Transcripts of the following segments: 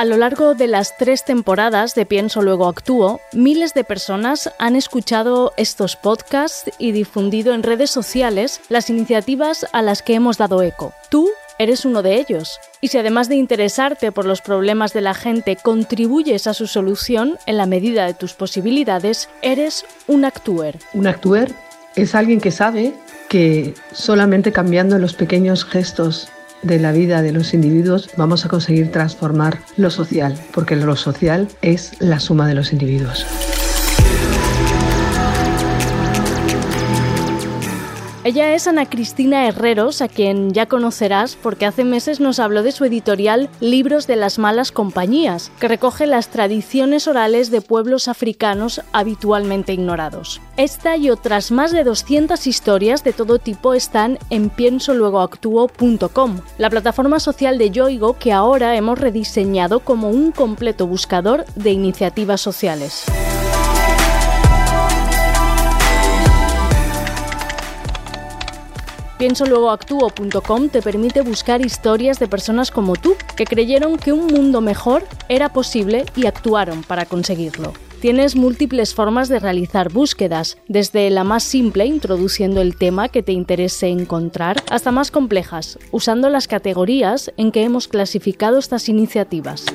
A lo largo de las tres temporadas de Pienso Luego Actúo, miles de personas han escuchado estos podcasts y difundido en redes sociales las iniciativas a las que hemos dado eco. Tú eres uno de ellos. Y si además de interesarte por los problemas de la gente contribuyes a su solución en la medida de tus posibilidades, eres un actúer. Un actúer es alguien que sabe que solamente cambiando los pequeños gestos de la vida de los individuos vamos a conseguir transformar lo social, porque lo social es la suma de los individuos. Ella es Ana Cristina Herreros, a quien ya conocerás porque hace meses nos habló de su editorial Libros de las Malas Compañías, que recoge las tradiciones orales de pueblos africanos habitualmente ignorados. Esta y otras más de 200 historias de todo tipo están en piensoluegoactuo.com, la plataforma social de Yoigo que ahora hemos rediseñado como un completo buscador de iniciativas sociales. piensoluegoactuo.com te permite buscar historias de personas como tú que creyeron que un mundo mejor era posible y actuaron para conseguirlo. Tienes múltiples formas de realizar búsquedas, desde la más simple, introduciendo el tema que te interese encontrar, hasta más complejas, usando las categorías en que hemos clasificado estas iniciativas.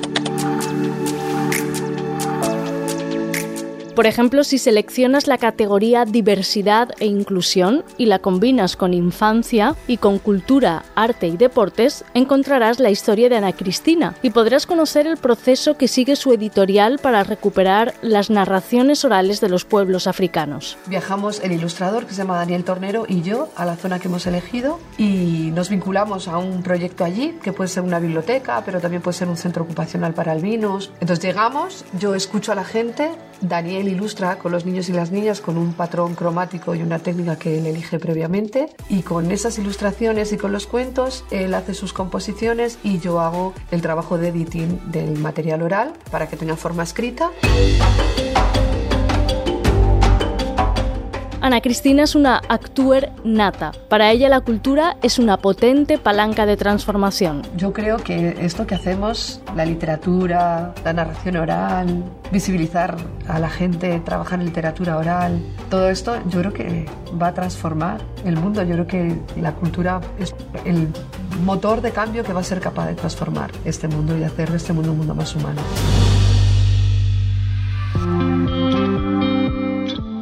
Por ejemplo, si seleccionas la categoría diversidad e inclusión y la combinas con infancia y con cultura, arte y deportes, encontrarás la historia de Ana Cristina y podrás conocer el proceso que sigue su editorial para recuperar las narraciones orales de los pueblos africanos. Viajamos el ilustrador que se llama Daniel Tornero y yo a la zona que hemos elegido y nos vinculamos a un proyecto allí que puede ser una biblioteca, pero también puede ser un centro ocupacional para albinos. Entonces llegamos, yo escucho a la gente, Daniel ilustra con los niños y las niñas con un patrón cromático y una técnica que él elige previamente y con esas ilustraciones y con los cuentos él hace sus composiciones y yo hago el trabajo de editing del material oral para que tenga forma escrita. Ana Cristina es una actúer nata. Para ella la cultura es una potente palanca de transformación. Yo creo que esto que hacemos, la literatura, la narración oral, visibilizar a la gente, trabajar en literatura oral, todo esto yo creo que va a transformar el mundo. Yo creo que la cultura es el motor de cambio que va a ser capaz de transformar este mundo y hacer de este mundo un mundo más humano.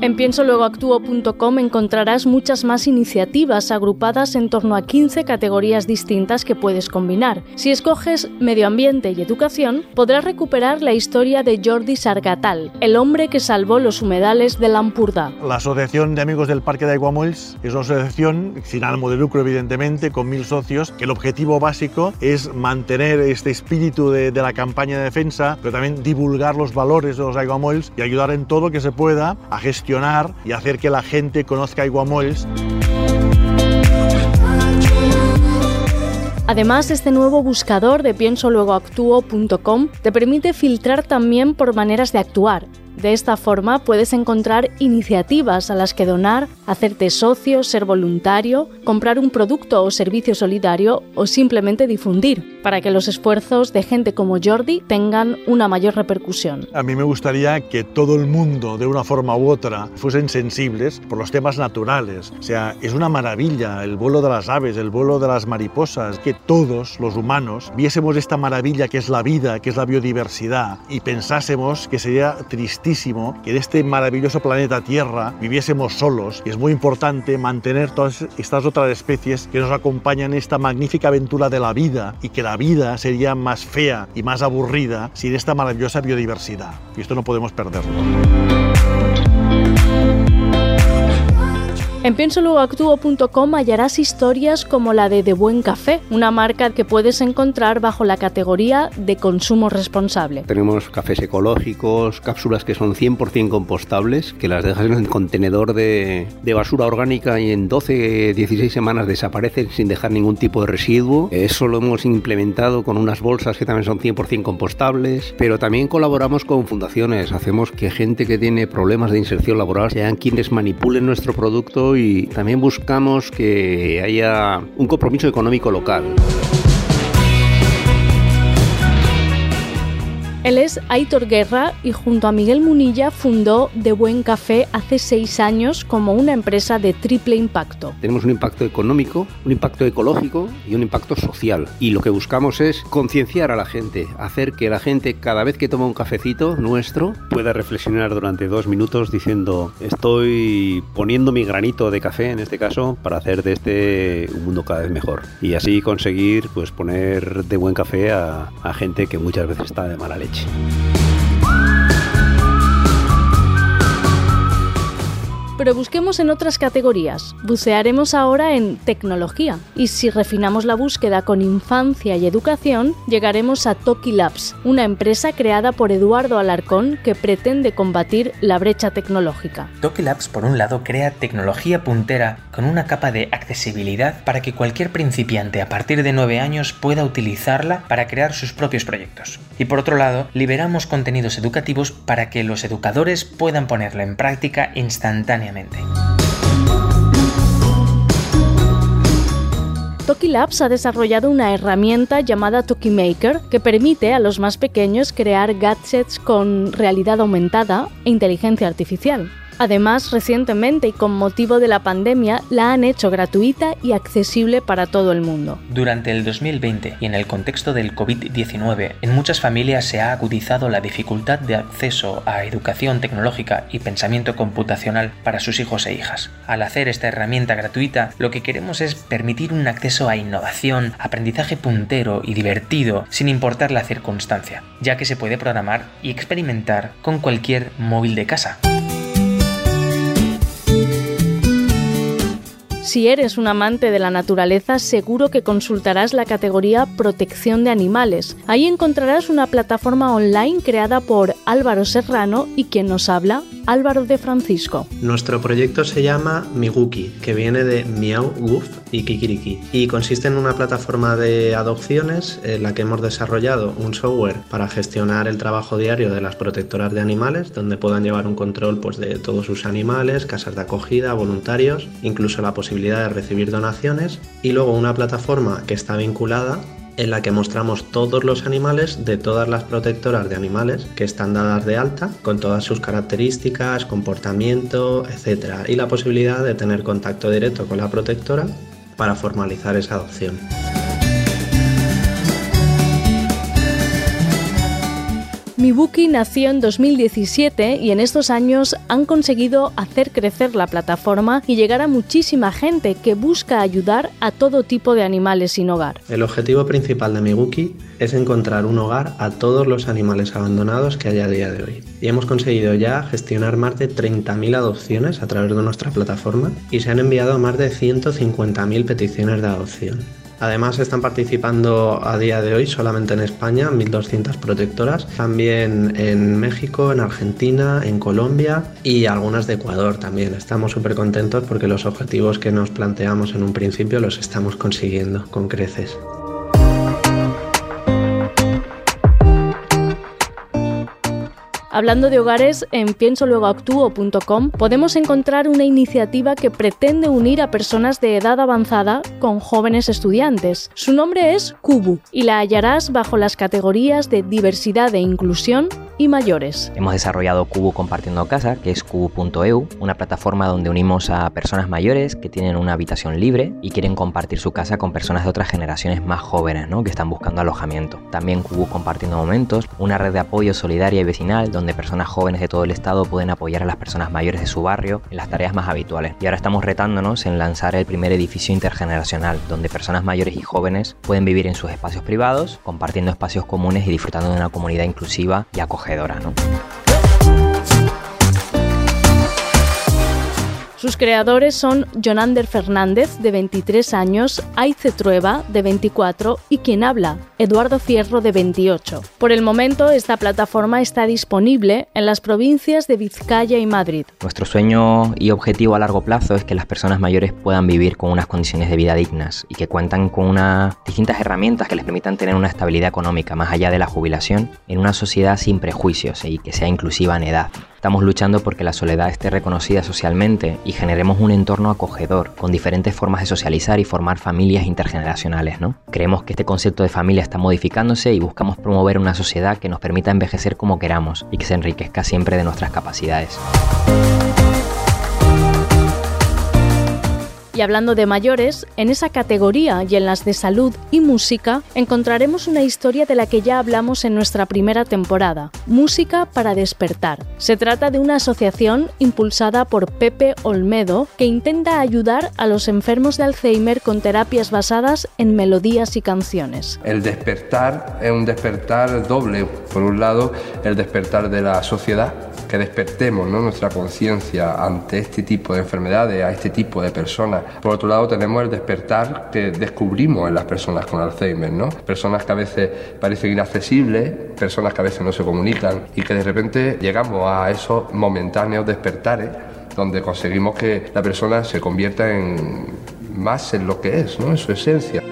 En piensoluegoactuo.com encontrarás muchas más iniciativas agrupadas en torno a 15 categorías distintas que puedes combinar. Si escoges medio ambiente y educación, podrás recuperar la historia de Jordi Sargatal, el hombre que salvó los humedales de Lampurda. La Asociación de Amigos del Parque de Aiguamolls es una asociación sin ánimo de lucro, evidentemente, con mil socios, que el objetivo básico es mantener este espíritu de, de la campaña de defensa, pero también divulgar los valores de los Aiguamolls y ayudar en todo lo que se pueda a gestionar y hacer que la gente conozca Aiguamolls. Además, este nuevo buscador de piensoluegoactuo.com te permite filtrar también por maneras de actuar de esta forma puedes encontrar iniciativas a las que donar, hacerte socio, ser voluntario, comprar un producto o servicio solidario o simplemente difundir, para que los esfuerzos de gente como Jordi tengan una mayor repercusión. A mí me gustaría que todo el mundo, de una forma u otra, fuesen sensibles por los temas naturales. O sea, es una maravilla el vuelo de las aves, el vuelo de las mariposas, que todos los humanos viésemos esta maravilla que es la vida, que es la biodiversidad, y pensásemos que sería triste que en este maravilloso planeta Tierra viviésemos solos y es muy importante mantener todas estas otras especies que nos acompañan en esta magnífica aventura de la vida y que la vida sería más fea y más aburrida sin esta maravillosa biodiversidad. Y esto no podemos perderlo. En piensoluegoactuo.com hallarás historias como la de De Buen Café, una marca que puedes encontrar bajo la categoría de consumo responsable. Tenemos cafés ecológicos, cápsulas que son 100% compostables, que las dejas en el contenedor de, de basura orgánica y en 12, 16 semanas desaparecen sin dejar ningún tipo de residuo. Eso lo hemos implementado con unas bolsas que también son 100% compostables, pero también colaboramos con fundaciones, hacemos que gente que tiene problemas de inserción laboral sean quienes manipulen nuestro producto y también buscamos que haya un compromiso económico local. Él es Aitor Guerra y junto a Miguel Munilla fundó De Buen Café hace seis años como una empresa de triple impacto. Tenemos un impacto económico, un impacto ecológico y un impacto social. Y lo que buscamos es concienciar a la gente, hacer que la gente cada vez que toma un cafecito nuestro pueda reflexionar durante dos minutos diciendo estoy poniendo mi granito de café en este caso para hacer de este un mundo cada vez mejor. Y así conseguir pues poner de buen café a, a gente que muchas veces está de mala leche. noite. Pero busquemos en otras categorías. Bucearemos ahora en tecnología. Y si refinamos la búsqueda con infancia y educación, llegaremos a Toki Labs, una empresa creada por Eduardo Alarcón que pretende combatir la brecha tecnológica. Toki Labs, por un lado, crea tecnología puntera con una capa de accesibilidad para que cualquier principiante a partir de 9 años pueda utilizarla para crear sus propios proyectos. Y por otro lado, liberamos contenidos educativos para que los educadores puedan ponerlo en práctica instantáneamente Toki Labs ha desarrollado una herramienta llamada Toki Maker que permite a los más pequeños crear gadgets con realidad aumentada e inteligencia artificial. Además, recientemente y con motivo de la pandemia, la han hecho gratuita y accesible para todo el mundo. Durante el 2020 y en el contexto del COVID-19, en muchas familias se ha agudizado la dificultad de acceso a educación tecnológica y pensamiento computacional para sus hijos e hijas. Al hacer esta herramienta gratuita, lo que queremos es permitir un acceso a innovación, aprendizaje puntero y divertido sin importar la circunstancia, ya que se puede programar y experimentar con cualquier móvil de casa. Si eres un amante de la naturaleza, seguro que consultarás la categoría Protección de Animales. Ahí encontrarás una plataforma online creada por Álvaro Serrano y quien nos habla, Álvaro de Francisco. Nuestro proyecto se llama Miguki, que viene de Miau Guf y Kikiriki, y consiste en una plataforma de adopciones en la que hemos desarrollado un software para gestionar el trabajo diario de las protectoras de animales, donde puedan llevar un control pues, de todos sus animales, casas de acogida, voluntarios, incluso la posibilidad de recibir donaciones, y luego una plataforma que está vinculada en la que mostramos todos los animales de todas las protectoras de animales que están dadas de alta, con todas sus características, comportamiento, etc. Y la posibilidad de tener contacto directo con la protectora para formalizar esa adopción. Mibuki nació en 2017 y en estos años han conseguido hacer crecer la plataforma y llegar a muchísima gente que busca ayudar a todo tipo de animales sin hogar. El objetivo principal de Mibuki es encontrar un hogar a todos los animales abandonados que hay a día de hoy. Y hemos conseguido ya gestionar más de 30.000 adopciones a través de nuestra plataforma y se han enviado más de 150.000 peticiones de adopción. Además están participando a día de hoy solamente en España 1.200 protectoras, también en México, en Argentina, en Colombia y algunas de Ecuador también. Estamos súper contentos porque los objetivos que nos planteamos en un principio los estamos consiguiendo con creces. Hablando de hogares, en piensoluegoactuo.com podemos encontrar una iniciativa que pretende unir a personas de edad avanzada con jóvenes estudiantes. Su nombre es Kubu y la hallarás bajo las categorías de diversidad e inclusión y mayores. Hemos desarrollado Cubo Compartiendo Casa, que es cubo.eu, una plataforma donde unimos a personas mayores que tienen una habitación libre y quieren compartir su casa con personas de otras generaciones más jóvenes, ¿no? que están buscando alojamiento. También Cubo Compartiendo Momentos, una red de apoyo solidaria y vecinal donde personas jóvenes de todo el estado pueden apoyar a las personas mayores de su barrio en las tareas más habituales. Y ahora estamos retándonos en lanzar el primer edificio intergeneracional, donde personas mayores y jóvenes pueden vivir en sus espacios privados, compartiendo espacios comunes y disfrutando de una comunidad inclusiva y acogedora acogedora Sus creadores son Jonander Fernández, de 23 años, Aice Trueba, de 24, y quien habla, Eduardo Fierro, de 28. Por el momento, esta plataforma está disponible en las provincias de Vizcaya y Madrid. Nuestro sueño y objetivo a largo plazo es que las personas mayores puedan vivir con unas condiciones de vida dignas y que cuentan con unas distintas herramientas que les permitan tener una estabilidad económica más allá de la jubilación en una sociedad sin prejuicios y que sea inclusiva en edad. Estamos luchando porque la soledad esté reconocida socialmente y generemos un entorno acogedor, con diferentes formas de socializar y formar familias intergeneracionales. ¿no? Creemos que este concepto de familia está modificándose y buscamos promover una sociedad que nos permita envejecer como queramos y que se enriquezca siempre de nuestras capacidades. Y hablando de mayores, en esa categoría y en las de salud y música encontraremos una historia de la que ya hablamos en nuestra primera temporada, Música para despertar. Se trata de una asociación impulsada por Pepe Olmedo que intenta ayudar a los enfermos de Alzheimer con terapias basadas en melodías y canciones. El despertar es un despertar doble. Por un lado, el despertar de la sociedad que despertemos nuestra conciencia ante este tipo de enfermedades, a este tipo de personas. Por otro lado, tenemos el despertar que descubrimos en las personas con Alzheimer, ¿no? Personas que a veces parecen inaccesibles, personas que a veces no se comunican y que de repente llegamos a esos momentáneos despertares donde conseguimos que la persona se convierta en más en lo que es, ¿no? en su esencia.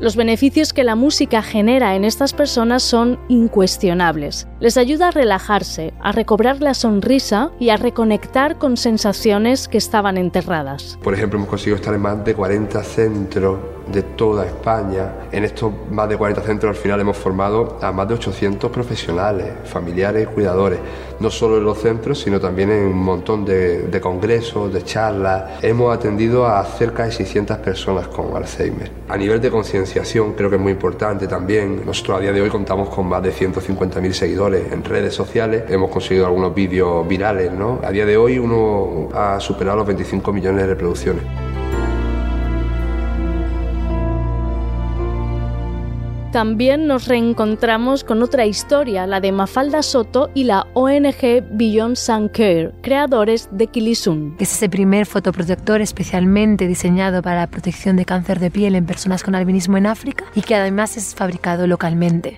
Los beneficios que la música genera en estas personas son incuestionables. Les ayuda a relajarse, a recobrar la sonrisa y a reconectar con sensaciones que estaban enterradas. Por ejemplo, hemos conseguido estar en más de 40 centros de toda España. En estos más de 40 centros al final hemos formado a más de 800 profesionales, familiares y cuidadores, no solo en los centros, sino también en un montón de, congresos, de charlas. Hemos atendido a cerca de 600 personas con Alzheimer. A nivel de concienciación creo que es muy importante también. Nosotros a día de hoy contamos con más de 150.000 seguidores en redes sociales. Hemos conseguido algunos vídeos virales, ¿no? A día de hoy uno ha superado los 25 millones de reproducciones. También nos reencontramos con otra historia, la de Mafalda Soto y la ONG Beyond Sun Care, creadores de Kilisun. Es ese primer fotoprotector especialmente diseñado para la protección de cáncer de piel en personas con albinismo en África y que además es fabricado localmente.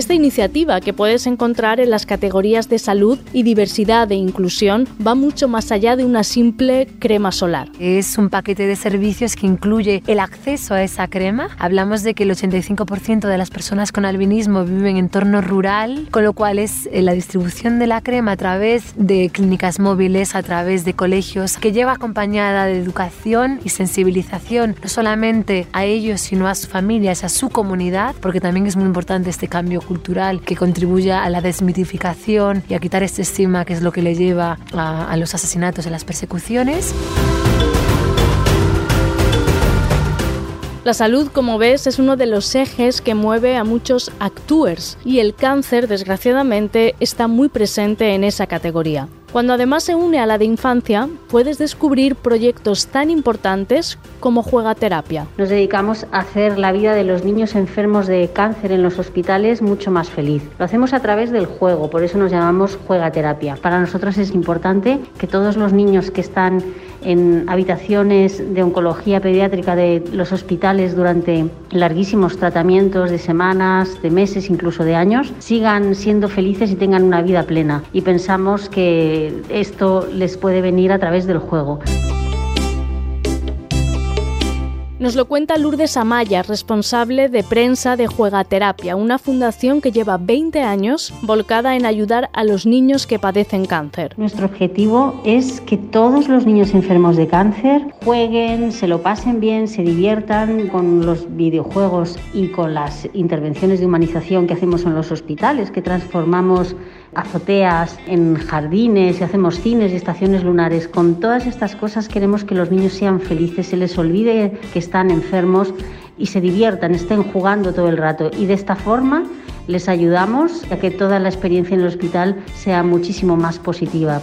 Esta iniciativa, que puedes encontrar en las categorías de salud y diversidad e inclusión, va mucho más allá de una simple crema solar. Es un paquete de servicios que incluye el acceso a esa crema. Hablamos de que el 85% de las personas con albinismo viven en entorno rural, con lo cual es eh, la distribución de la crema a través de clínicas móviles, a través de colegios, que lleva acompañada de educación y sensibilización, no solamente a ellos, sino a sus familias, a su comunidad, porque también es muy importante este cambio cultural que contribuya a la desmitificación y a quitar este estigma que es lo que le lleva a, a los asesinatos y las persecuciones. La salud, como ves, es uno de los ejes que mueve a muchos actores y el cáncer, desgraciadamente, está muy presente en esa categoría. Cuando además se une a la de infancia, puedes descubrir proyectos tan importantes como Juega Terapia. Nos dedicamos a hacer la vida de los niños enfermos de cáncer en los hospitales mucho más feliz. Lo hacemos a través del juego, por eso nos llamamos Juega Terapia. Para nosotros es importante que todos los niños que están en habitaciones de oncología pediátrica de los hospitales durante larguísimos tratamientos de semanas, de meses, incluso de años, sigan siendo felices y tengan una vida plena. Y pensamos que esto les puede venir a través del juego. Nos lo cuenta Lourdes Amaya, responsable de prensa de Juegaterapia, una fundación que lleva 20 años volcada en ayudar a los niños que padecen cáncer. Nuestro objetivo es que todos los niños enfermos de cáncer jueguen, se lo pasen bien, se diviertan con los videojuegos y con las intervenciones de humanización que hacemos en los hospitales, que transformamos azoteas, en jardines y hacemos cines y estaciones lunares. Con todas estas cosas queremos que los niños sean felices, se les olvide que están enfermos y se diviertan, estén jugando todo el rato. Y de esta forma les ayudamos a que toda la experiencia en el hospital sea muchísimo más positiva.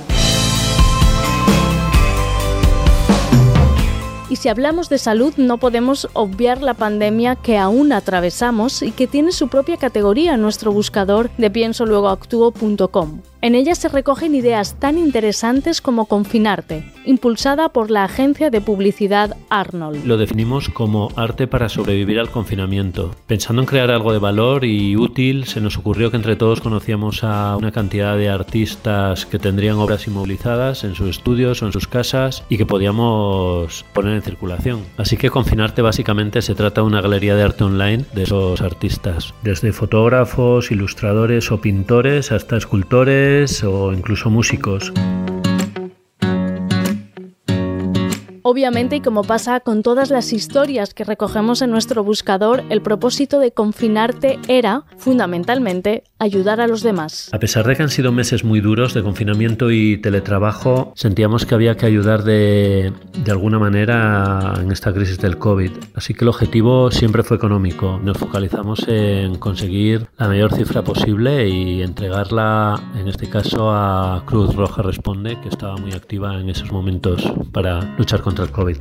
Si hablamos de salud, no podemos obviar la pandemia que aún atravesamos y que tiene su propia categoría en nuestro buscador de piensoluegoactuo.com. En ella se recogen ideas tan interesantes como Confinarte, impulsada por la agencia de publicidad Arnold. Lo definimos como arte para sobrevivir al confinamiento. Pensando en crear algo de valor y útil, se nos ocurrió que entre todos conocíamos a una cantidad de artistas que tendrían obras inmovilizadas en sus estudios o en sus casas y que podíamos poner en circulación. Así que Confinarte básicamente se trata de una galería de arte online de esos artistas, desde fotógrafos, ilustradores o pintores hasta escultores o incluso músicos. Obviamente, y como pasa con todas las historias que recogemos en nuestro buscador, el propósito de confinarte era, fundamentalmente, ayudar a los demás. A pesar de que han sido meses muy duros de confinamiento y teletrabajo, sentíamos que había que ayudar de, de alguna manera en esta crisis del COVID. Así que el objetivo siempre fue económico. Nos focalizamos en conseguir la mayor cifra posible y entregarla, en este caso, a Cruz Roja Responde, que estaba muy activa en esos momentos para luchar contra el COVID.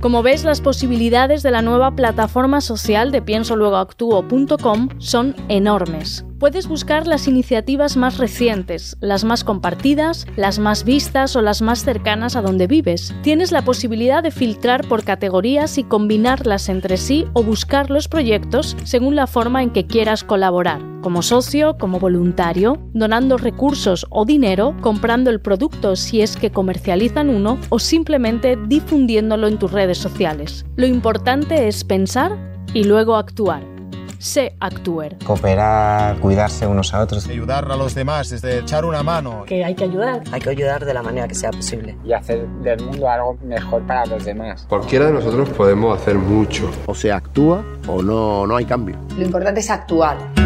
Como ves, las posibilidades de la nueva plataforma social de piensoluegoactuo.com son enormes. Puedes buscar las iniciativas más recientes, las más compartidas, las más vistas o las más cercanas a donde vives. Tienes la posibilidad de filtrar por categorías y combinarlas entre sí o buscar los proyectos según la forma en que quieras colaborar, como socio, como voluntario, donando recursos o dinero, comprando el producto si es que comercializan uno o simplemente difundiéndolo en tus redes sociales. Lo importante es pensar y luego actuar sé actuar. Cooperar, cuidarse unos a otros. Ayudar a los demás, desde echar una mano. Que hay que ayudar. Hay que ayudar de la manera que sea posible. Y hacer del mundo algo mejor para los demás. Cualquiera de nosotros podemos hacer mucho. O se actúa o no, no hay cambio. Lo importante es actuar.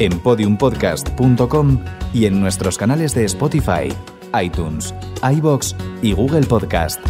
en podiumpodcast.com y en nuestros canales de Spotify, iTunes, iBox y Google Podcast.